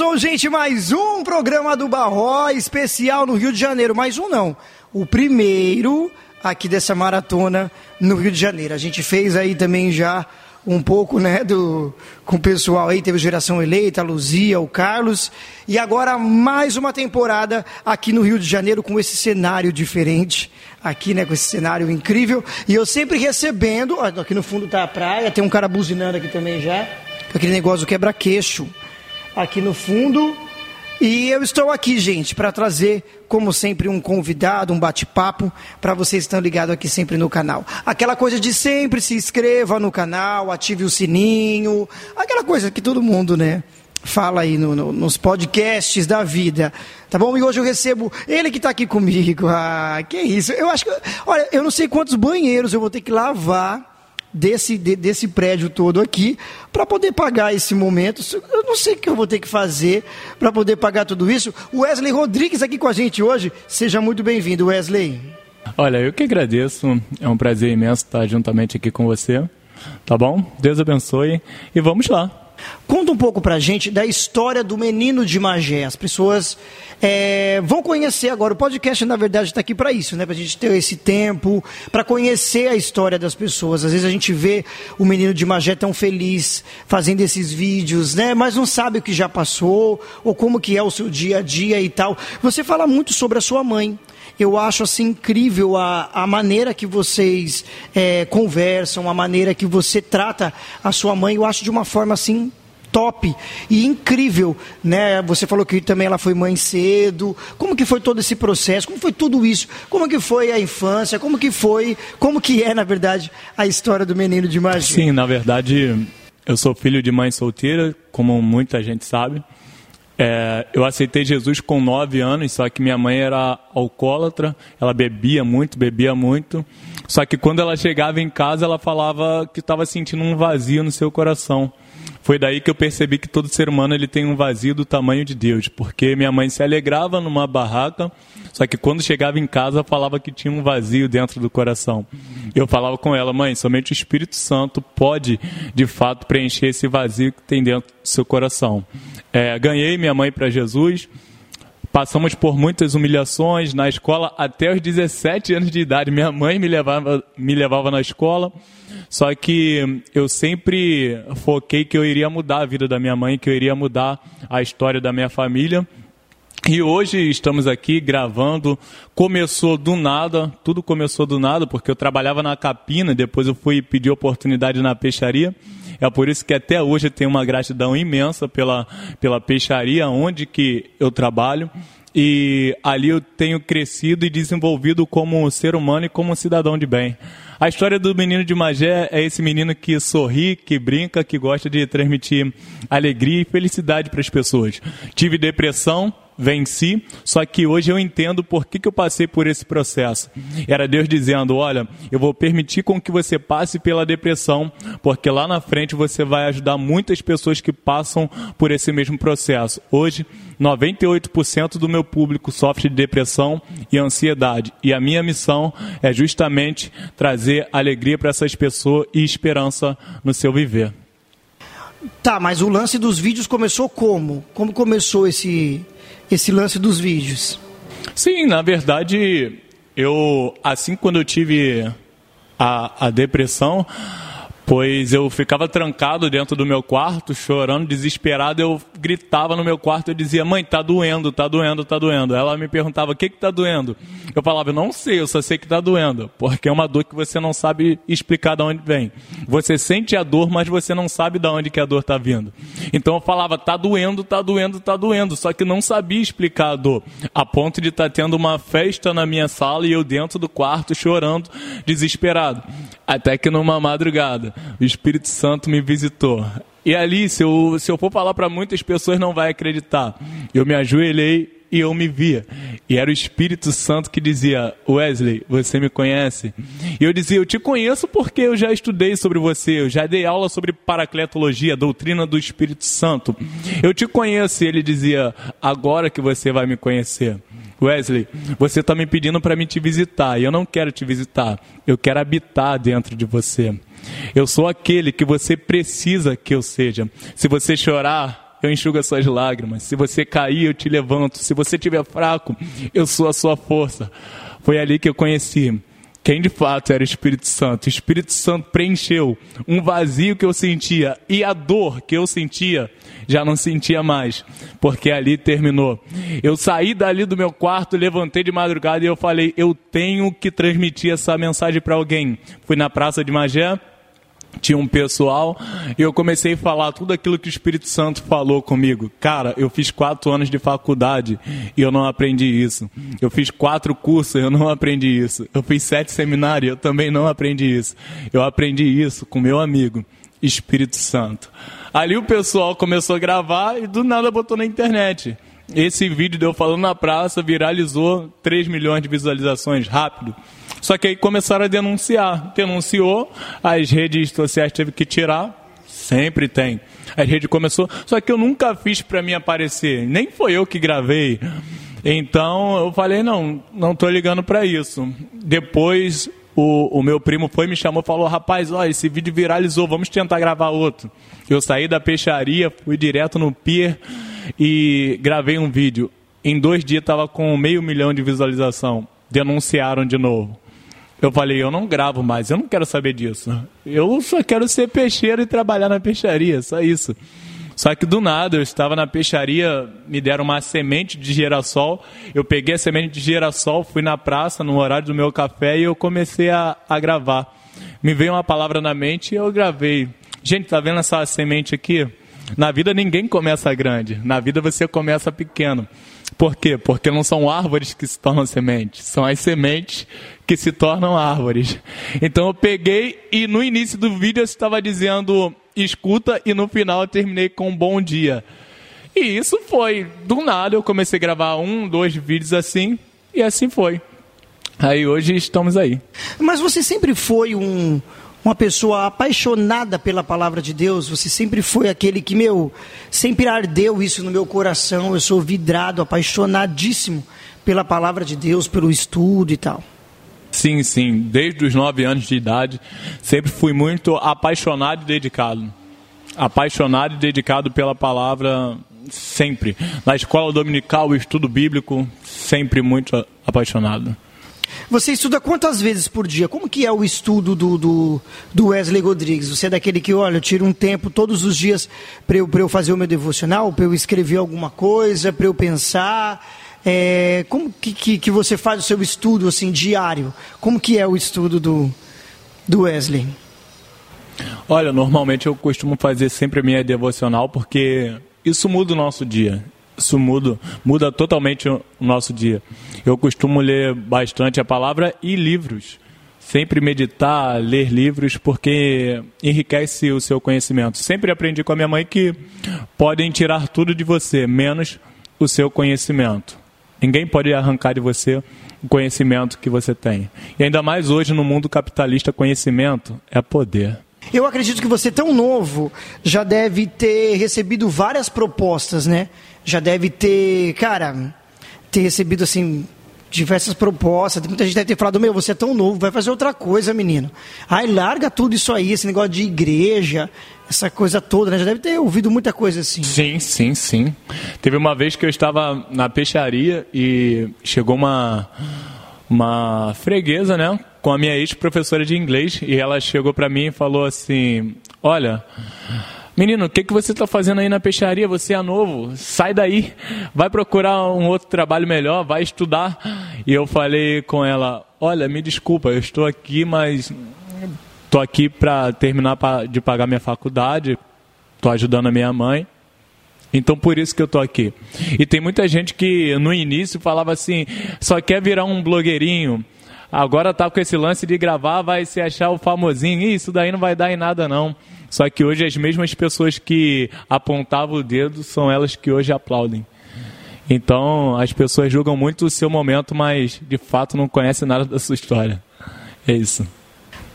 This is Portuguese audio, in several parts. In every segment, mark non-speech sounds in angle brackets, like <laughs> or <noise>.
Começou, gente, mais um programa do Barró especial no Rio de Janeiro. Mais um não, o primeiro aqui dessa maratona no Rio de Janeiro. A gente fez aí também já um pouco, né, do, com o pessoal aí, teve Geração Eleita, a Luzia, o Carlos, e agora mais uma temporada aqui no Rio de Janeiro com esse cenário diferente, aqui, né, com esse cenário incrível, e eu sempre recebendo, aqui no fundo tá a praia, tem um cara buzinando aqui também já, aquele negócio quebra-queixo, aqui no fundo, e eu estou aqui, gente, para trazer, como sempre, um convidado, um bate-papo, para vocês estão ligados aqui sempre no canal. Aquela coisa de sempre se inscreva no canal, ative o sininho, aquela coisa que todo mundo, né? Fala aí no, no, nos podcasts da vida, tá bom? E hoje eu recebo ele que está aqui comigo. <laughs> Ah, que isso? Eu acho que, olha, eu não sei quantos banheiros eu vou ter que lavar desse, de, desse prédio todo aqui para poder pagar esse momento. Eu não sei o que eu vou ter que fazer para poder pagar tudo isso. Wesley Rodrigues aqui com a gente hoje. Seja muito bem-vindo, Wesley. Olha, eu que agradeço. É um prazer imenso estar juntamente aqui com você. Tá bom? Deus abençoe e vamos lá. Conta um pouco pra gente da história do menino de Magé. As pessoas é, vão conhecer agora. O podcast, na verdade, está aqui para isso, né? Para a gente ter esse tempo, para conhecer a história das pessoas. Às vezes a gente vê o menino de Magé tão feliz fazendo esses vídeos, né? Mas não sabe o que já passou ou como que é o seu dia a dia e tal. Você fala muito sobre a sua mãe eu acho assim incrível a, a maneira que vocês é, conversam, a maneira que você trata a sua mãe. Eu acho de uma forma assim top e incrível, né? Você falou que também ela foi mãe cedo. Como que foi todo esse processo? Como foi tudo isso? Como que foi a infância? Como que foi? Como que é, na verdade, a história do menino de magia? Sim, na verdade, eu sou filho de mãe solteira, como muita gente sabe. É, eu aceitei Jesus com nove anos, só que minha mãe era alcoólatra, ela bebia muito, bebia muito. Só que quando ela chegava em casa, ela falava que estava sentindo um vazio no seu coração. Foi daí que eu percebi que todo ser humano ele tem um vazio do tamanho de Deus, porque minha mãe se alegrava numa barraca, só que quando chegava em casa falava que tinha um vazio dentro do coração. Eu falava com ela, mãe, somente o Espírito Santo pode de fato preencher esse vazio que tem dentro do seu coração. É, ganhei minha mãe para Jesus. Passamos por muitas humilhações na escola até os 17 anos de idade. Minha mãe me levava, me levava na escola, só que eu sempre foquei que eu iria mudar a vida da minha mãe, que eu iria mudar a história da minha família. E hoje estamos aqui gravando. Começou do nada, tudo começou do nada, porque eu trabalhava na capina, depois eu fui pedir oportunidade na peixaria. É por isso que até hoje eu tenho uma gratidão imensa pela, pela peixaria onde que eu trabalho. E ali eu tenho crescido e desenvolvido como ser humano e como cidadão de bem. A história do menino de Magé é esse menino que sorri, que brinca, que gosta de transmitir alegria e felicidade para as pessoas. Tive depressão, venci, só que hoje eu entendo por que, que eu passei por esse processo. Era Deus dizendo: Olha, eu vou permitir com que você passe pela depressão, porque lá na frente você vai ajudar muitas pessoas que passam por esse mesmo processo. Hoje, 98% do meu público sofre de depressão e ansiedade, e a minha missão é justamente trazer alegria para essas pessoas e esperança no seu viver. Tá, mas o lance dos vídeos começou como? Como começou esse esse lance dos vídeos? Sim, na verdade, eu assim quando eu tive a, a depressão, pois eu ficava trancado dentro do meu quarto, chorando, desesperado, eu gritava no meu quarto, eu dizia, mãe, tá doendo, tá doendo, tá doendo. Ela me perguntava, o que que tá doendo? Eu falava, não sei, eu só sei que tá doendo, porque é uma dor que você não sabe explicar de onde vem. Você sente a dor, mas você não sabe de onde que a dor tá vindo. Então eu falava, tá doendo, tá doendo, tá doendo, só que não sabia explicar a dor, a ponto de estar tá tendo uma festa na minha sala e eu dentro do quarto chorando, desesperado. Até que numa madrugada, o Espírito Santo me visitou. E ali, se eu, se eu for falar para muitas pessoas, não vai acreditar. Eu me ajoelhei e eu me via. E era o Espírito Santo que dizia: Wesley, você me conhece? E eu dizia: Eu te conheço porque eu já estudei sobre você, eu já dei aula sobre paracletologia, doutrina do Espírito Santo. Eu te conheço. E ele dizia: Agora que você vai me conhecer. Wesley, você está me pedindo para me te visitar e eu não quero te visitar, eu quero habitar dentro de você. Eu sou aquele que você precisa que eu seja. Se você chorar, eu enxugo as suas lágrimas. Se você cair, eu te levanto. Se você estiver fraco, eu sou a sua força. Foi ali que eu conheci quem de fato era o Espírito Santo. O Espírito Santo preencheu um vazio que eu sentia e a dor que eu sentia já não sentia mais, porque ali terminou. Eu saí dali do meu quarto, levantei de madrugada e eu falei: eu tenho que transmitir essa mensagem para alguém. Fui na praça de Magé tinha um pessoal e eu comecei a falar tudo aquilo que o Espírito Santo falou comigo. Cara, eu fiz quatro anos de faculdade e eu não aprendi isso. Eu fiz quatro cursos e eu não aprendi isso. Eu fiz sete seminários e eu também não aprendi isso. Eu aprendi isso com meu amigo, Espírito Santo. Ali o pessoal começou a gravar e do nada botou na internet. Esse vídeo deu falando na praça viralizou 3 milhões de visualizações rápido. Só que aí começaram a denunciar. Denunciou, as redes sociais teve que tirar. Sempre tem. A rede começou. Só que eu nunca fiz para mim aparecer. Nem foi eu que gravei. Então eu falei, não, não tô ligando para isso. Depois o, o, meu primo foi me chamou falou, rapaz, ó, esse vídeo viralizou, vamos tentar gravar outro. Eu saí da peixaria, fui direto no pier e gravei um vídeo. Em dois dias estava com meio milhão de visualização. Denunciaram de novo. Eu falei, eu não gravo mais, eu não quero saber disso. Eu só quero ser peixeiro e trabalhar na peixaria, só isso. Só que do nada, eu estava na peixaria, me deram uma semente de girassol. Eu peguei a semente de girassol, fui na praça, no horário do meu café, e eu comecei a, a gravar. Me veio uma palavra na mente e eu gravei. Gente, tá vendo essa semente aqui? Na vida ninguém começa grande, na vida você começa pequeno. Por quê? Porque não são árvores que se tornam sementes, são as sementes que se tornam árvores. Então eu peguei e no início do vídeo eu estava dizendo escuta e no final eu terminei com bom dia. E isso foi, do nada eu comecei a gravar um, dois vídeos assim e assim foi. Aí hoje estamos aí. Mas você sempre foi um, uma pessoa apaixonada pela palavra de Deus, você sempre foi aquele que, meu, sempre ardeu isso no meu coração. Eu sou vidrado, apaixonadíssimo pela palavra de Deus, pelo estudo e tal. Sim, sim. Desde os nove anos de idade, sempre fui muito apaixonado e dedicado. Apaixonado e dedicado pela palavra, sempre. Na escola dominical, estudo bíblico, sempre muito apaixonado. Você estuda quantas vezes por dia? Como que é o estudo do, do, do Wesley Rodrigues? Você é daquele que, olha, eu tiro um tempo todos os dias para eu, eu fazer o meu devocional, para eu escrever alguma coisa, para eu pensar. É, como que, que, que, você faz o seu estudo assim diário? Como que é o estudo do, do Wesley? Olha, normalmente eu costumo fazer sempre a minha devocional porque isso muda o nosso dia isso muda, muda totalmente o nosso dia. Eu costumo ler bastante a palavra e livros. Sempre meditar, ler livros, porque enriquece o seu conhecimento. Sempre aprendi com a minha mãe que podem tirar tudo de você, menos o seu conhecimento. Ninguém pode arrancar de você o conhecimento que você tem. E ainda mais hoje no mundo capitalista, conhecimento é poder. Eu acredito que você, tão novo, já deve ter recebido várias propostas, né? Já deve ter, cara, ter recebido assim diversas propostas. Muita gente deve ter falado: Meu, você é tão novo, vai fazer outra coisa, menino. Ai, larga tudo isso aí, esse negócio de igreja, essa coisa toda, né? Já deve ter ouvido muita coisa assim. Sim, sim, sim. Teve uma vez que eu estava na peixaria e chegou uma, uma freguesa, né? com a minha ex-professora de inglês e ela chegou para mim e falou assim: Olha, menino, o que, que você está fazendo aí na peixaria? Você é novo, sai daí, vai procurar um outro trabalho melhor, vai estudar. E eu falei com ela: Olha, me desculpa, eu estou aqui, mas estou aqui para terminar de pagar minha faculdade, estou ajudando a minha mãe. Então por isso que eu estou aqui. E tem muita gente que no início falava assim, só quer virar um blogueirinho, Agora tá com esse lance de gravar, vai se achar o famosinho. Isso daí não vai dar em nada, não. Só que hoje as mesmas pessoas que apontavam o dedo são elas que hoje aplaudem. Então as pessoas julgam muito o seu momento, mas de fato não conhecem nada da sua história. É isso.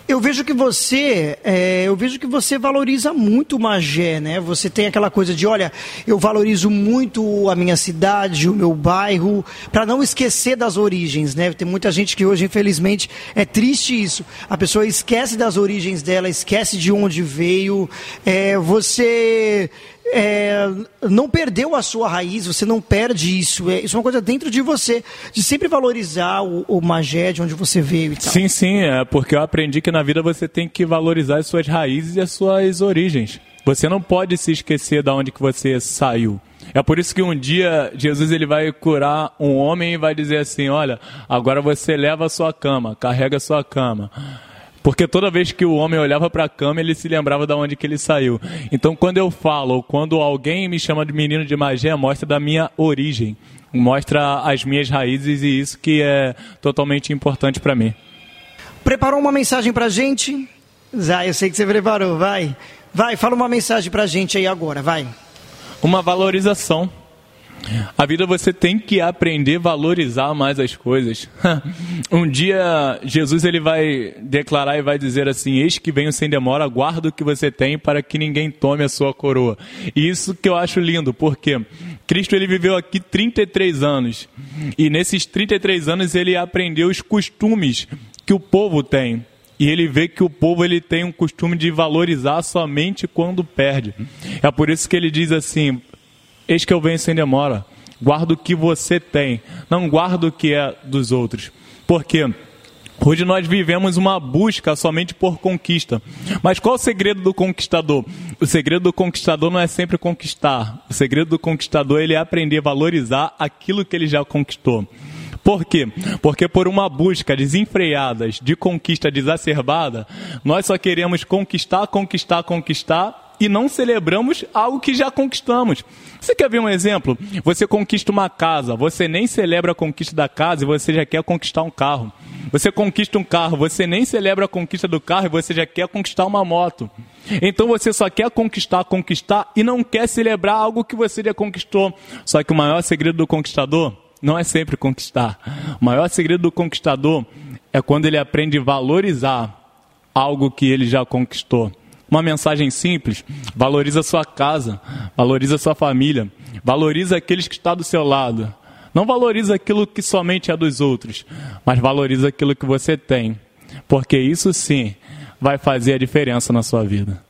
Eu vejo que você, é, eu vejo que você valoriza muito o Magé, né? Você tem aquela coisa de, olha, eu valorizo muito a minha cidade, o meu bairro, para não esquecer das origens, né? Tem muita gente que hoje, infelizmente, é triste isso. A pessoa esquece das origens dela, esquece de onde veio. É, você é, não perdeu a sua raiz, você não perde isso. É, isso é uma coisa dentro de você, de sempre valorizar o, o Magé, de onde você veio e tal. Sim, sim, é porque eu aprendi que na vida você tem que valorizar as suas raízes e as suas origens. Você não pode se esquecer de onde que você saiu. É por isso que um dia Jesus ele vai curar um homem e vai dizer assim: Olha, agora você leva a sua cama, carrega a sua cama. Porque toda vez que o homem olhava para a cama, ele se lembrava de onde que ele saiu. Então, quando eu falo, ou quando alguém me chama de menino de magia, mostra da minha origem, mostra as minhas raízes e isso que é totalmente importante para mim. Preparou uma mensagem para gente? Zé, eu sei que você preparou, vai. Vai, fala uma mensagem para gente aí agora, vai. Uma valorização a vida você tem que aprender a valorizar mais as coisas. <laughs> um dia Jesus ele vai declarar e vai dizer assim: Eis que venho sem demora, guarda o que você tem para que ninguém tome a sua coroa. E isso que eu acho lindo, porque Cristo ele viveu aqui 33 anos. E nesses 33 anos ele aprendeu os costumes que o povo tem. E ele vê que o povo ele tem um costume de valorizar somente quando perde. É por isso que ele diz assim: Eis que eu venho sem demora. Guarda o que você tem, não guarda o que é dos outros. Porque Hoje nós vivemos uma busca somente por conquista. Mas qual o segredo do conquistador? O segredo do conquistador não é sempre conquistar. O segredo do conquistador ele é aprender a valorizar aquilo que ele já conquistou. Por quê? Porque por uma busca desenfreada de conquista desacerbada, nós só queremos conquistar, conquistar, conquistar e não celebramos algo que já conquistamos. Você quer ver um exemplo? Você conquista uma casa, você nem celebra a conquista da casa e você já quer conquistar um carro. Você conquista um carro, você nem celebra a conquista do carro e você já quer conquistar uma moto. Então você só quer conquistar, conquistar e não quer celebrar algo que você já conquistou. Só que o maior segredo do conquistador não é sempre conquistar. O maior segredo do conquistador é quando ele aprende a valorizar algo que ele já conquistou. Uma mensagem simples: valoriza sua casa, valoriza sua família, valoriza aqueles que estão do seu lado. Não valoriza aquilo que somente é dos outros, mas valoriza aquilo que você tem, porque isso sim vai fazer a diferença na sua vida.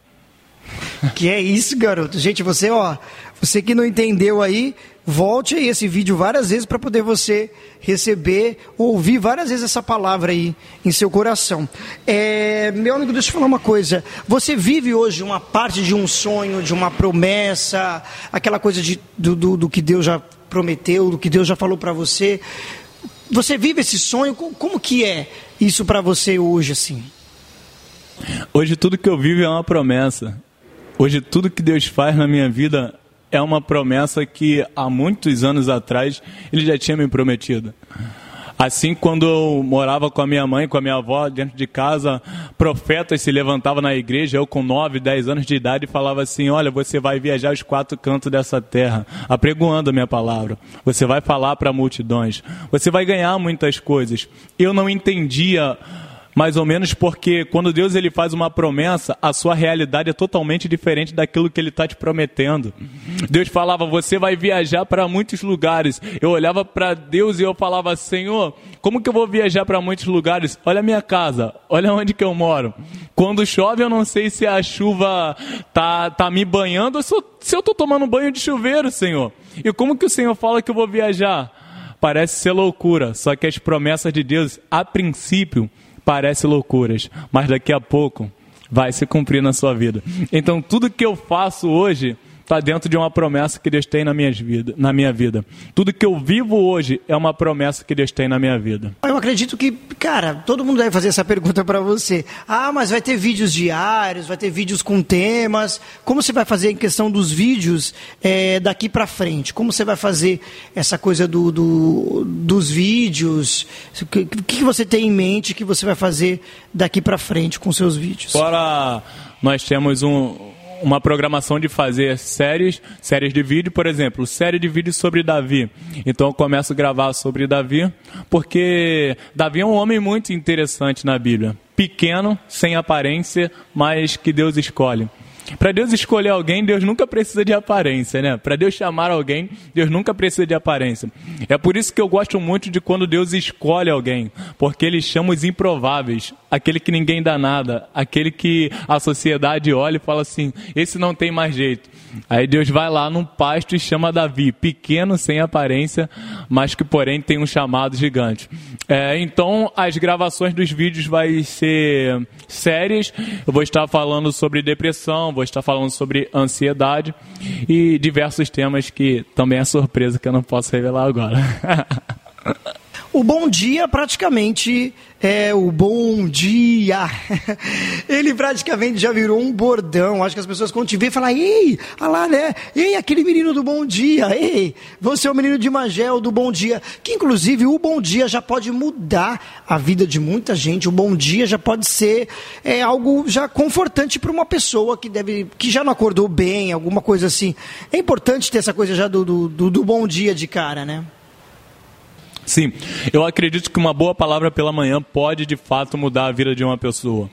Que é isso, garoto. Gente, você, ó, você que não entendeu aí, volte aí esse vídeo várias vezes para poder você receber, ouvir várias vezes essa palavra aí em seu coração. É, meu amigo, deixa eu falar uma coisa. Você vive hoje uma parte de um sonho, de uma promessa, aquela coisa de, do, do, do que Deus já prometeu, do que Deus já falou para você. Você vive esse sonho? Como que é isso para você hoje, assim? Hoje tudo que eu vivo é uma promessa. Hoje tudo que Deus faz na minha vida é uma promessa que há muitos anos atrás ele já tinha me prometido. Assim, quando eu morava com a minha mãe, com a minha avó dentro de casa, profetas se levantavam na igreja, eu com 9, 10 anos de idade, falava assim: Olha, você vai viajar os quatro cantos dessa terra, apregoando a minha palavra. Você vai falar para multidões. Você vai ganhar muitas coisas. Eu não entendia mais ou menos porque quando Deus ele faz uma promessa, a sua realidade é totalmente diferente daquilo que ele está te prometendo. Deus falava, você vai viajar para muitos lugares. Eu olhava para Deus e eu falava, Senhor, como que eu vou viajar para muitos lugares? Olha a minha casa, olha onde que eu moro. Quando chove, eu não sei se a chuva tá, tá me banhando ou se eu estou tomando banho de chuveiro, Senhor. E como que o Senhor fala que eu vou viajar? Parece ser loucura, só que as promessas de Deus, a princípio, parece loucuras, mas daqui a pouco vai se cumprir na sua vida. Então, tudo que eu faço hoje está dentro de uma promessa que Deus tem na minha, vida, na minha vida. Tudo que eu vivo hoje é uma promessa que Deus tem na minha vida. Eu acredito que, cara, todo mundo deve fazer essa pergunta para você. Ah, mas vai ter vídeos diários, vai ter vídeos com temas. Como você vai fazer em questão dos vídeos é, daqui para frente? Como você vai fazer essa coisa do, do dos vídeos? O que, que você tem em mente que você vai fazer daqui para frente com seus vídeos? Agora nós temos um uma programação de fazer séries, séries de vídeo, por exemplo, série de vídeos sobre Davi. Então eu começo a gravar sobre Davi, porque Davi é um homem muito interessante na Bíblia. Pequeno, sem aparência, mas que Deus escolhe. Para Deus escolher alguém, Deus nunca precisa de aparência, né? Para Deus chamar alguém, Deus nunca precisa de aparência. É por isso que eu gosto muito de quando Deus escolhe alguém, porque Ele chama os improváveis, aquele que ninguém dá nada, aquele que a sociedade olha e fala assim: esse não tem mais jeito. Aí Deus vai lá num pasto e chama Davi, pequeno, sem aparência, mas que porém tem um chamado gigante. É, então, as gravações dos vídeos vai ser sérias. Eu vou estar falando sobre depressão, vou estar falando sobre ansiedade e diversos temas que também é surpresa que eu não posso revelar agora. <laughs> o bom dia praticamente é o bom dia. <laughs> Ele praticamente já virou um bordão. Acho que as pessoas quando te vê falam, ei, olha lá, né? Ei, aquele menino do bom dia. Ei, você é o menino de Magel do bom dia. Que inclusive o bom dia já pode mudar a vida de muita gente. O bom dia já pode ser é, algo já confortante para uma pessoa que deve, que já não acordou bem, alguma coisa assim. É importante ter essa coisa já do, do, do bom dia de cara, né? Sim, eu acredito que uma boa palavra pela manhã pode de fato mudar a vida de uma pessoa.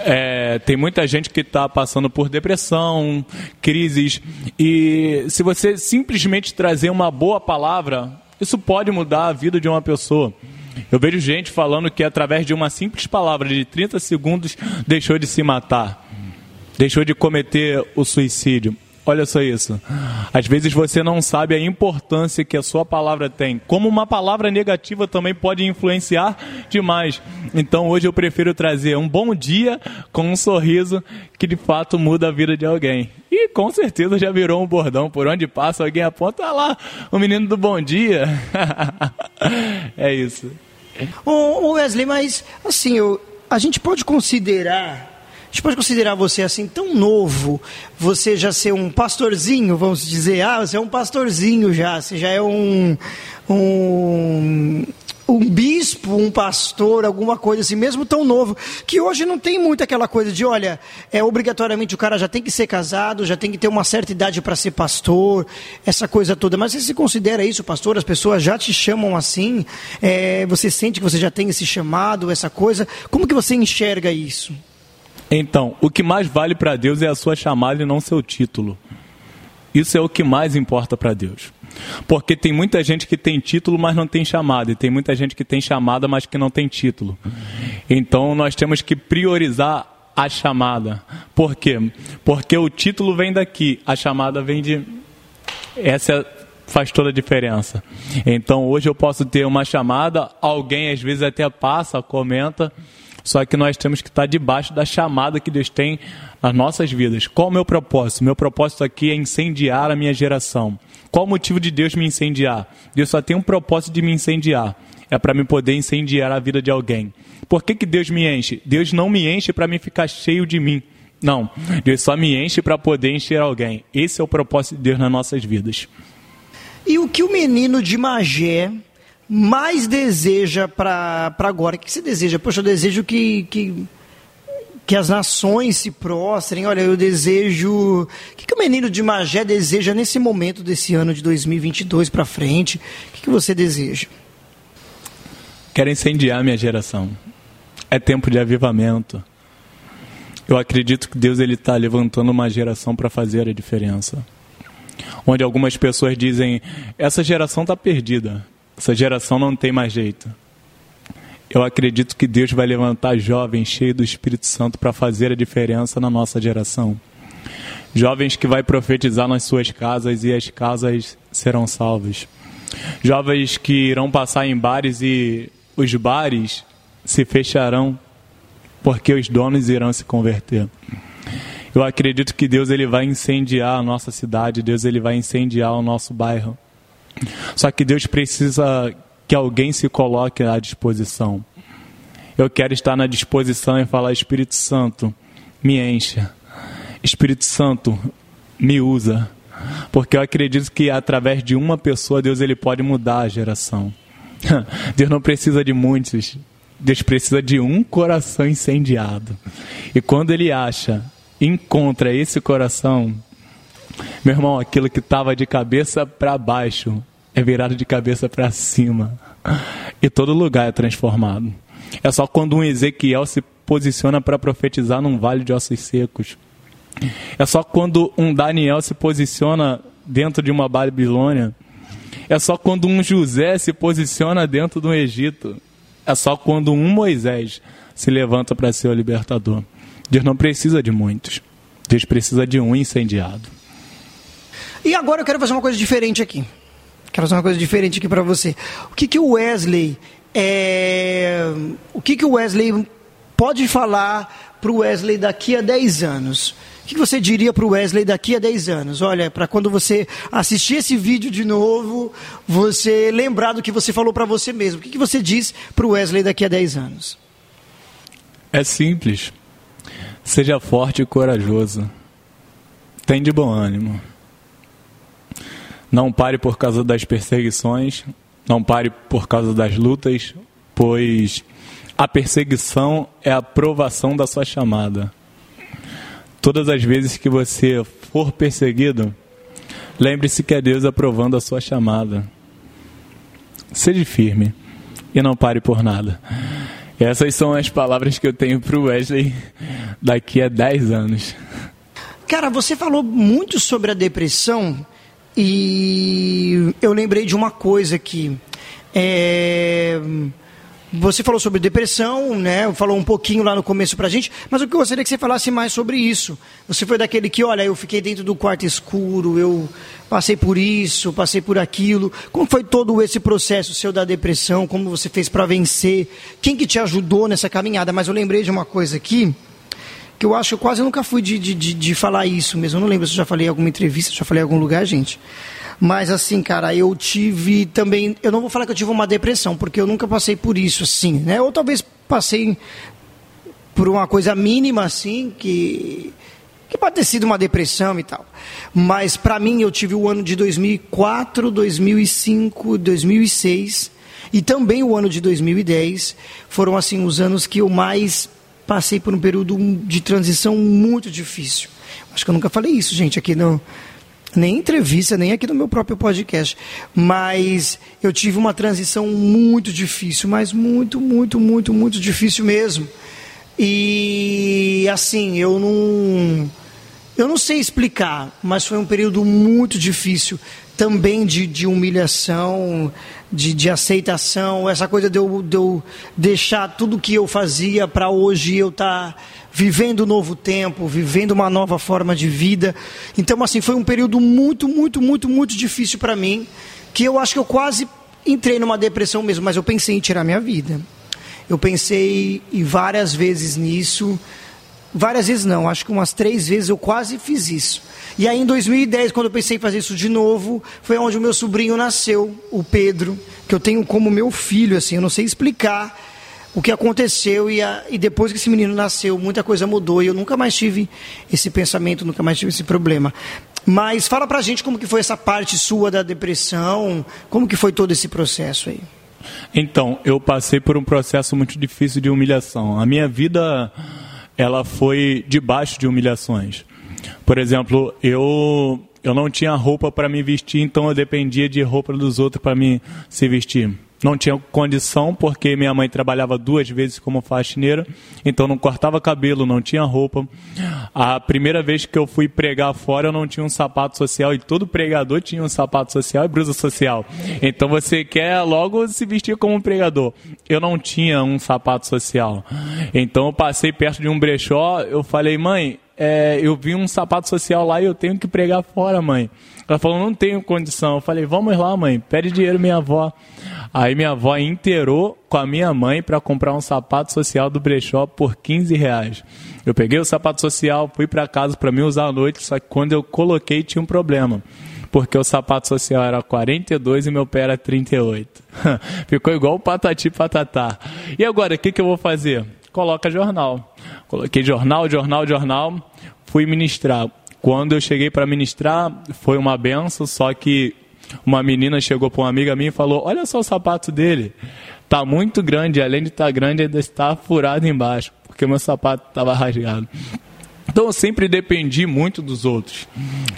É, tem muita gente que está passando por depressão, crises, e se você simplesmente trazer uma boa palavra, isso pode mudar a vida de uma pessoa. Eu vejo gente falando que através de uma simples palavra de 30 segundos deixou de se matar, deixou de cometer o suicídio. Olha só isso. Às vezes você não sabe a importância que a sua palavra tem. Como uma palavra negativa também pode influenciar demais. Então hoje eu prefiro trazer um bom dia com um sorriso que de fato muda a vida de alguém. E com certeza já virou um bordão. Por onde passa, alguém aponta ah lá, o menino do bom dia. <laughs> é isso. Ô Wesley, mas assim, eu, a gente pode considerar gente pode considerar você assim tão novo, você já ser um pastorzinho, vamos dizer, ah, você é um pastorzinho já, você já é um, um, um bispo, um pastor, alguma coisa assim, mesmo tão novo, que hoje não tem muito aquela coisa de, olha, é obrigatoriamente o cara já tem que ser casado, já tem que ter uma certa idade para ser pastor, essa coisa toda. Mas você se considera isso, pastor? As pessoas já te chamam assim? É, você sente que você já tem esse chamado, essa coisa? Como que você enxerga isso? Então, o que mais vale para Deus é a sua chamada e não seu título. Isso é o que mais importa para Deus. Porque tem muita gente que tem título, mas não tem chamada, e tem muita gente que tem chamada, mas que não tem título. Então nós temos que priorizar a chamada. Por quê? Porque o título vem daqui, a chamada vem de. Essa faz toda a diferença. Então hoje eu posso ter uma chamada, alguém às vezes até passa, comenta só que nós temos que estar debaixo da chamada que Deus tem nas nossas vidas. Qual o meu propósito? Meu propósito aqui é incendiar a minha geração. Qual o motivo de Deus me incendiar? Deus só tem um propósito de me incendiar. É para me poder incendiar a vida de alguém. Por que, que Deus me enche? Deus não me enche para me ficar cheio de mim. Não. Deus só me enche para poder encher alguém. Esse é o propósito de Deus nas nossas vidas. E o que o menino de Magé mais deseja para agora? O que você deseja? Poxa, eu desejo que, que, que as nações se prostrem. Olha, eu desejo. O que, que o menino de Magé deseja nesse momento desse ano de 2022 para frente? O que, que você deseja? Quero incendiar minha geração. É tempo de avivamento. Eu acredito que Deus ele está levantando uma geração para fazer a diferença. Onde algumas pessoas dizem essa geração está perdida. Essa geração não tem mais jeito. Eu acredito que Deus vai levantar jovens cheios do Espírito Santo para fazer a diferença na nossa geração. Jovens que vai profetizar nas suas casas e as casas serão salvas. Jovens que irão passar em bares e os bares se fecharão porque os donos irão se converter. Eu acredito que Deus ele vai incendiar a nossa cidade, Deus ele vai incendiar o nosso bairro. Só que Deus precisa que alguém se coloque à disposição. Eu quero estar na disposição e falar: Espírito Santo, me encha. Espírito Santo, me usa. Porque eu acredito que através de uma pessoa Deus ele pode mudar a geração. <laughs> Deus não precisa de muitos. Deus precisa de um coração incendiado. E quando ele acha, encontra esse coração, meu irmão, aquilo que estava de cabeça para baixo é virado de cabeça para cima. E todo lugar é transformado. É só quando um Ezequiel se posiciona para profetizar num vale de ossos secos. É só quando um Daniel se posiciona dentro de uma Babilônia. É só quando um José se posiciona dentro do Egito. É só quando um Moisés se levanta para ser o libertador. Deus não precisa de muitos. Deus precisa de um incendiado. E agora eu quero fazer uma coisa diferente aqui. Quero fazer uma coisa diferente aqui para você. O que, que o Wesley é... o que, que o Wesley pode falar para o Wesley daqui a 10 anos? O que você diria para o Wesley daqui a 10 anos? Olha, para quando você assistir esse vídeo de novo, você lembrar do que você falou para você mesmo. O que você diz para o Wesley daqui a 10 anos? É simples. Seja forte e corajoso. Tem de bom ânimo. Não pare por causa das perseguições. Não pare por causa das lutas, pois a perseguição é a provação da sua chamada. Todas as vezes que você for perseguido, lembre-se que é Deus aprovando a sua chamada. Seja firme e não pare por nada. Essas são as palavras que eu tenho para o Wesley daqui a 10 anos. Cara, você falou muito sobre a depressão e eu lembrei de uma coisa aqui. É você falou sobre depressão, né? Falou um pouquinho lá no começo pra gente, mas eu gostaria que você falasse mais sobre isso. Você foi daquele que, olha, eu fiquei dentro do quarto escuro, eu passei por isso, passei por aquilo. Como foi todo esse processo seu da depressão? Como você fez para vencer? Quem que te ajudou nessa caminhada? Mas eu lembrei de uma coisa aqui que eu acho que eu quase nunca fui de, de, de, de falar isso mesmo. Eu não lembro se eu já falei em alguma entrevista, se eu já falei em algum lugar, gente. Mas assim, cara, eu tive também. Eu não vou falar que eu tive uma depressão, porque eu nunca passei por isso, assim, né? Ou talvez passei por uma coisa mínima, assim, que. Que pode ter sido uma depressão e tal. Mas para mim, eu tive o ano de 2004, 2005, 2006 e também o ano de 2010 foram assim os anos que eu mais passei por um período de transição muito difícil. Acho que eu nunca falei isso, gente, aqui no, nem entrevista, nem aqui no meu próprio podcast. Mas eu tive uma transição muito difícil, mas muito, muito, muito, muito difícil mesmo. E assim, eu não. Eu não sei explicar, mas foi um período muito difícil também de, de humilhação, de, de aceitação, essa coisa de eu, de eu deixar tudo que eu fazia para hoje eu estar tá vivendo um novo tempo, vivendo uma nova forma de vida. Então, assim, foi um período muito, muito, muito, muito difícil para mim, que eu acho que eu quase entrei numa depressão mesmo, mas eu pensei em tirar minha vida. Eu pensei várias vezes nisso, várias vezes não, acho que umas três vezes eu quase fiz isso. E aí em 2010, quando eu pensei em fazer isso de novo, foi onde o meu sobrinho nasceu, o Pedro, que eu tenho como meu filho, assim, eu não sei explicar o que aconteceu e, a, e depois que esse menino nasceu, muita coisa mudou e eu nunca mais tive esse pensamento, nunca mais tive esse problema. Mas fala pra gente como que foi essa parte sua da depressão, como que foi todo esse processo aí. Então, eu passei por um processo muito difícil de humilhação. A minha vida, ela foi debaixo de humilhações. Por exemplo, eu eu não tinha roupa para me vestir, então eu dependia de roupa dos outros para me se vestir não tinha condição porque minha mãe trabalhava duas vezes como faxineira, então não cortava cabelo, não tinha roupa. A primeira vez que eu fui pregar fora, eu não tinha um sapato social e todo pregador tinha um sapato social e blusa social. Então você quer logo se vestir como um pregador. Eu não tinha um sapato social. Então eu passei perto de um brechó, eu falei, mãe, é, eu vi um sapato social lá e eu tenho que pregar fora, mãe. Ela falou, não tenho condição. Eu falei, vamos lá, mãe, pede dinheiro minha avó. Aí minha avó inteirou com a minha mãe para comprar um sapato social do brechó por 15 reais. Eu peguei o sapato social, fui para casa para mim usar à noite, só que quando eu coloquei tinha um problema. Porque o sapato social era 42 e meu pé era 38. <laughs> Ficou igual o patati patatá. E agora, o que, que eu vou fazer? Coloca jornal. Coloquei jornal, jornal, jornal. Fui ministrar. Quando eu cheguei para ministrar, foi uma benção, só que uma menina chegou para uma amiga minha e falou: Olha só o sapato dele. Tá muito grande, além de estar tá grande, ainda está furado embaixo, porque meu sapato estava rasgado. Então eu sempre dependi muito dos outros.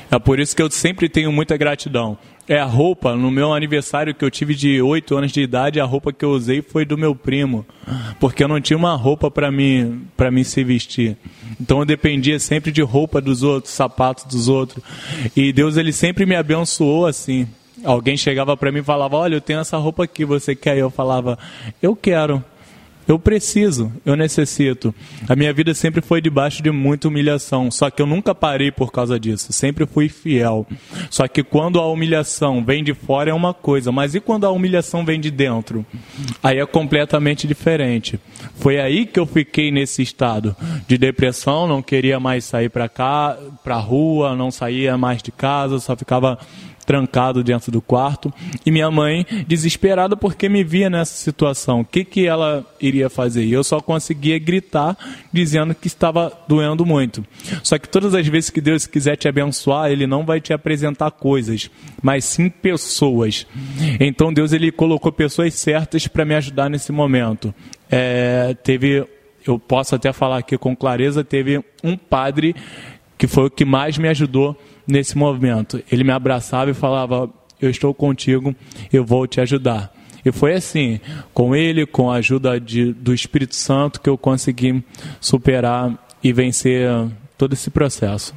É por isso que eu sempre tenho muita gratidão. É a roupa, no meu aniversário que eu tive de 8 anos de idade, a roupa que eu usei foi do meu primo, porque eu não tinha uma roupa para mim, para mim se vestir. Então eu dependia sempre de roupa dos outros, sapatos dos outros. E Deus ele sempre me abençoou assim. Alguém chegava para mim e falava: "Olha, eu tenho essa roupa aqui, você quer?" Eu falava: "Eu quero." Eu preciso, eu necessito. A minha vida sempre foi debaixo de muita humilhação, só que eu nunca parei por causa disso, sempre fui fiel. Só que quando a humilhação vem de fora é uma coisa, mas e quando a humilhação vem de dentro? Aí é completamente diferente. Foi aí que eu fiquei nesse estado de depressão, não queria mais sair para cá, para rua, não saía mais de casa, só ficava trancado dentro do quarto. E minha mãe, desesperada porque me via nessa situação, o que, que ela iria fazer? E eu só conseguia gritar, dizendo que estava doendo muito. Só que todas as vezes que Deus quiser te abençoar, Ele não vai te apresentar coisas, mas sim pessoas. Então Deus ele colocou pessoas certas para me ajudar nesse momento. É, teve, eu posso até falar aqui com clareza, teve um padre que foi o que mais me ajudou nesse movimento. Ele me abraçava e falava: Eu estou contigo, eu vou te ajudar. E foi assim, com ele, com a ajuda de, do Espírito Santo, que eu consegui superar e vencer todo esse processo.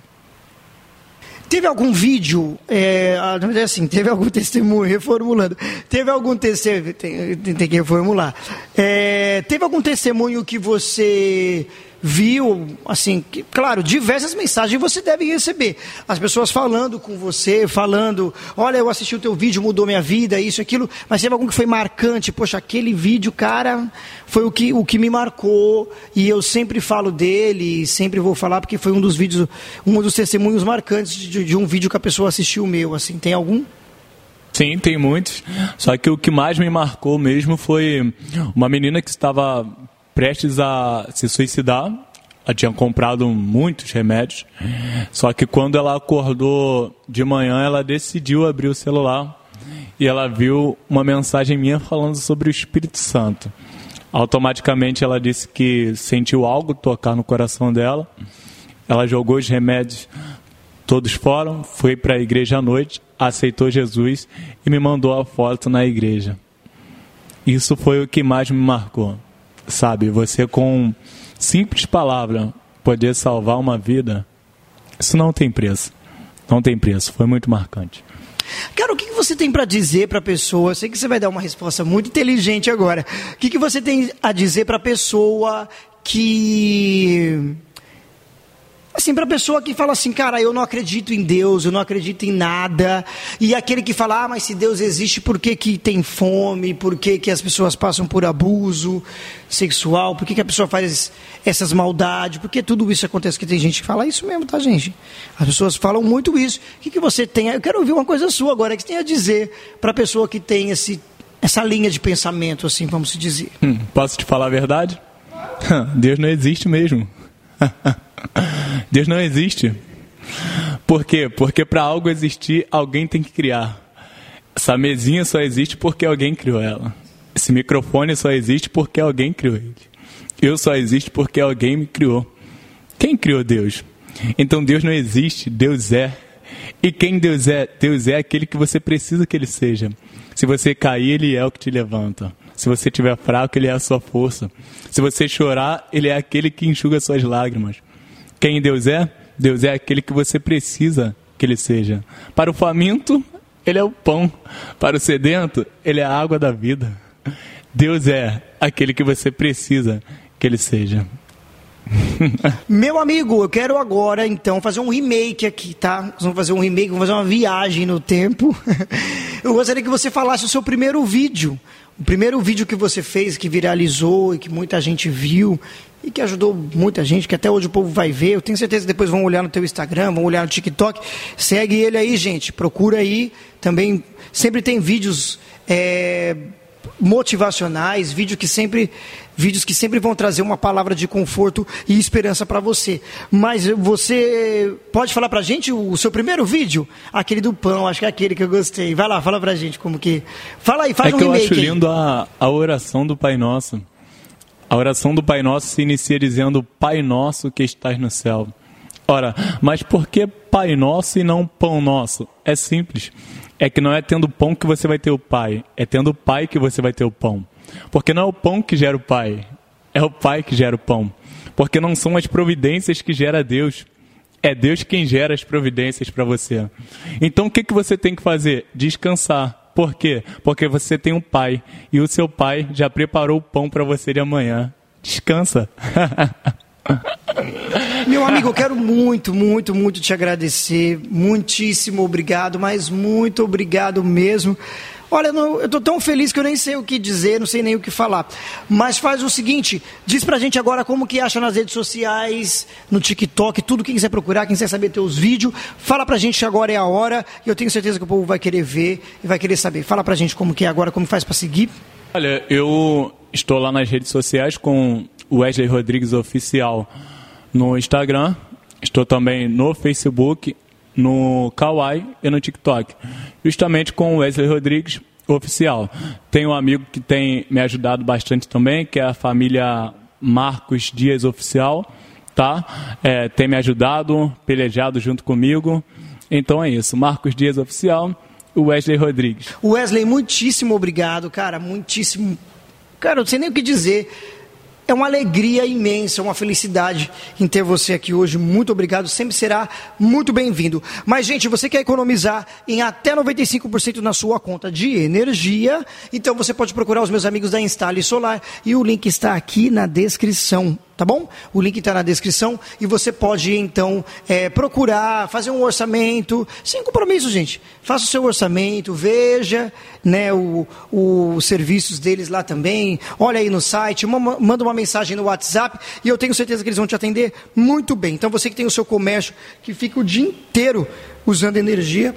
Teve algum vídeo, é, assim, teve algum <laughs> testemunho, reformulando, teve algum testemunho, tem, tem que reformular, é, teve algum testemunho que você viu, assim, que, claro, diversas mensagens você deve receber. As pessoas falando com você, falando, olha, eu assisti o teu vídeo, mudou minha vida, isso, aquilo, mas teve algum que foi marcante, poxa, aquele vídeo, cara, foi o que, o que me marcou, e eu sempre falo dele, sempre vou falar, porque foi um dos vídeos, um dos testemunhos marcantes de, de um vídeo que a pessoa assistiu meu, assim, tem algum? Sim, tem muitos. Só que o que mais me marcou mesmo foi uma menina que estava prestes a se suicidar. Ela tinha comprado muitos remédios. Só que quando ela acordou de manhã, ela decidiu abrir o celular e ela viu uma mensagem minha falando sobre o Espírito Santo. Automaticamente ela disse que sentiu algo tocar no coração dela. Ela jogou os remédios todos fora, foi para a igreja à noite, aceitou Jesus e me mandou a foto na igreja. Isso foi o que mais me marcou sabe? Você com simples palavra poder salvar uma vida, isso não tem preço. Não tem preço. Foi muito marcante. Cara, o que você tem para dizer para a pessoa? Sei que você vai dar uma resposta muito inteligente agora. O que você tem a dizer para a pessoa que Assim, para a pessoa que fala assim, cara, eu não acredito em Deus, eu não acredito em nada. E aquele que fala, ah, mas se Deus existe, por que, que tem fome? Por que, que as pessoas passam por abuso sexual? Por que, que a pessoa faz essas maldades? Por que tudo isso acontece? Que tem gente que fala isso mesmo, tá, gente? As pessoas falam muito isso. O que, que você tem? Eu quero ouvir uma coisa sua agora, que você tem a dizer para a pessoa que tem esse, essa linha de pensamento, assim, vamos dizer. Hum, posso te falar a verdade? <laughs> Deus não existe mesmo. <laughs> Deus não existe. Por quê? Porque para algo existir, alguém tem que criar. Essa mesinha só existe porque alguém criou ela. Esse microfone só existe porque alguém criou ele. Eu só existo porque alguém me criou. Quem criou Deus? Então Deus não existe, Deus é. E quem Deus é? Deus é aquele que você precisa que ele seja. Se você cair, ele é o que te levanta. Se você estiver fraco, ele é a sua força. Se você chorar, ele é aquele que enxuga suas lágrimas. Quem Deus é? Deus é aquele que você precisa que ele seja. Para o faminto, ele é o pão. Para o sedento, ele é a água da vida. Deus é aquele que você precisa que ele seja. <laughs> Meu amigo, eu quero agora então fazer um remake aqui, tá? Vamos fazer um remake, vamos fazer uma viagem no tempo. <laughs> Eu gostaria que você falasse o seu primeiro vídeo. O primeiro vídeo que você fez, que viralizou e que muita gente viu e que ajudou muita gente, que até hoje o povo vai ver. Eu tenho certeza que depois vão olhar no teu Instagram, vão olhar no TikTok. Segue ele aí, gente. Procura aí. Também sempre tem vídeos é, motivacionais, vídeos que sempre vídeos que sempre vão trazer uma palavra de conforto e esperança para você. Mas você pode falar pra gente o seu primeiro vídeo? Aquele do pão, acho que é aquele que eu gostei. Vai lá, fala pra gente como que. Fala aí, faz é um que remake. Eu acho lindo a, a oração do Pai Nosso. A oração do Pai Nosso se inicia dizendo: Pai Nosso que estás no céu. Ora, mas por que Pai Nosso e não Pão Nosso? É simples. É que não é tendo pão que você vai ter o Pai, é tendo o Pai que você vai ter o pão. Porque não é o pão que gera o Pai, é o Pai que gera o pão. Porque não são as providências que gera Deus, é Deus quem gera as providências para você. Então o que, que você tem que fazer? Descansar. Por quê? Porque você tem um pai e o seu pai já preparou o pão para você de amanhã. Descansa. <laughs> Meu amigo, eu quero muito, muito, muito te agradecer. Muitíssimo obrigado, mas muito obrigado mesmo. Olha, eu estou tão feliz que eu nem sei o que dizer, não sei nem o que falar. Mas faz o seguinte, diz pra gente agora como que acha nas redes sociais, no TikTok, tudo quem quiser procurar, quem quiser saber teus vídeos. Fala pra gente agora é a hora e eu tenho certeza que o povo vai querer ver e vai querer saber. Fala pra gente como que é agora, como faz para seguir. Olha, eu estou lá nas redes sociais com Wesley Rodrigues Oficial no Instagram, estou também no Facebook, no Kawaii e no TikTok, justamente com Wesley Rodrigues Oficial. Tenho um amigo que tem me ajudado bastante também, que é a família Marcos Dias Oficial, tá? É, tem me ajudado, pelejado junto comigo. Então é isso, Marcos Dias Oficial, Wesley Rodrigues. Wesley, muitíssimo obrigado, cara, muitíssimo. Cara, não sei nem o que dizer é uma alegria imensa, uma felicidade em ter você aqui hoje. Muito obrigado, sempre será muito bem-vindo. Mas, gente, você quer economizar em até 95% na sua conta de energia? Então você pode procurar os meus amigos da Instale Solar e o link está aqui na descrição tá bom? O link está na descrição e você pode então é, procurar, fazer um orçamento, sem compromisso, gente. Faça o seu orçamento, veja né, o, os serviços deles lá também. Olha aí no site, manda uma mensagem no WhatsApp e eu tenho certeza que eles vão te atender muito bem. Então você que tem o seu comércio, que fica o dia inteiro usando energia,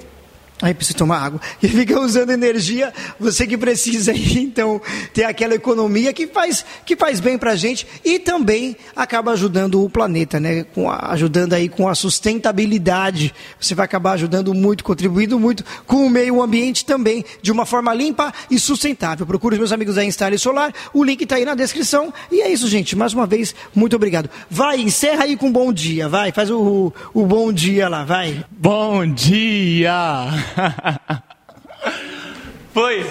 Aí precisa tomar água. <laughs> E fica usando energia, você que precisa então, ter aquela economia que faz, que faz bem para a gente e também acaba ajudando o planeta, né? Com a, ajudando aí com a sustentabilidade. Você vai acabar ajudando muito, contribuindo muito com o meio ambiente também, de uma forma limpa e sustentável. Procure os meus amigos da Instale Solar, o link está aí na descrição. E é isso, gente. Mais uma vez, muito obrigado. Vai, encerra aí com um bom dia, vai. Faz o, o bom dia lá, vai. Bom dia! Foi!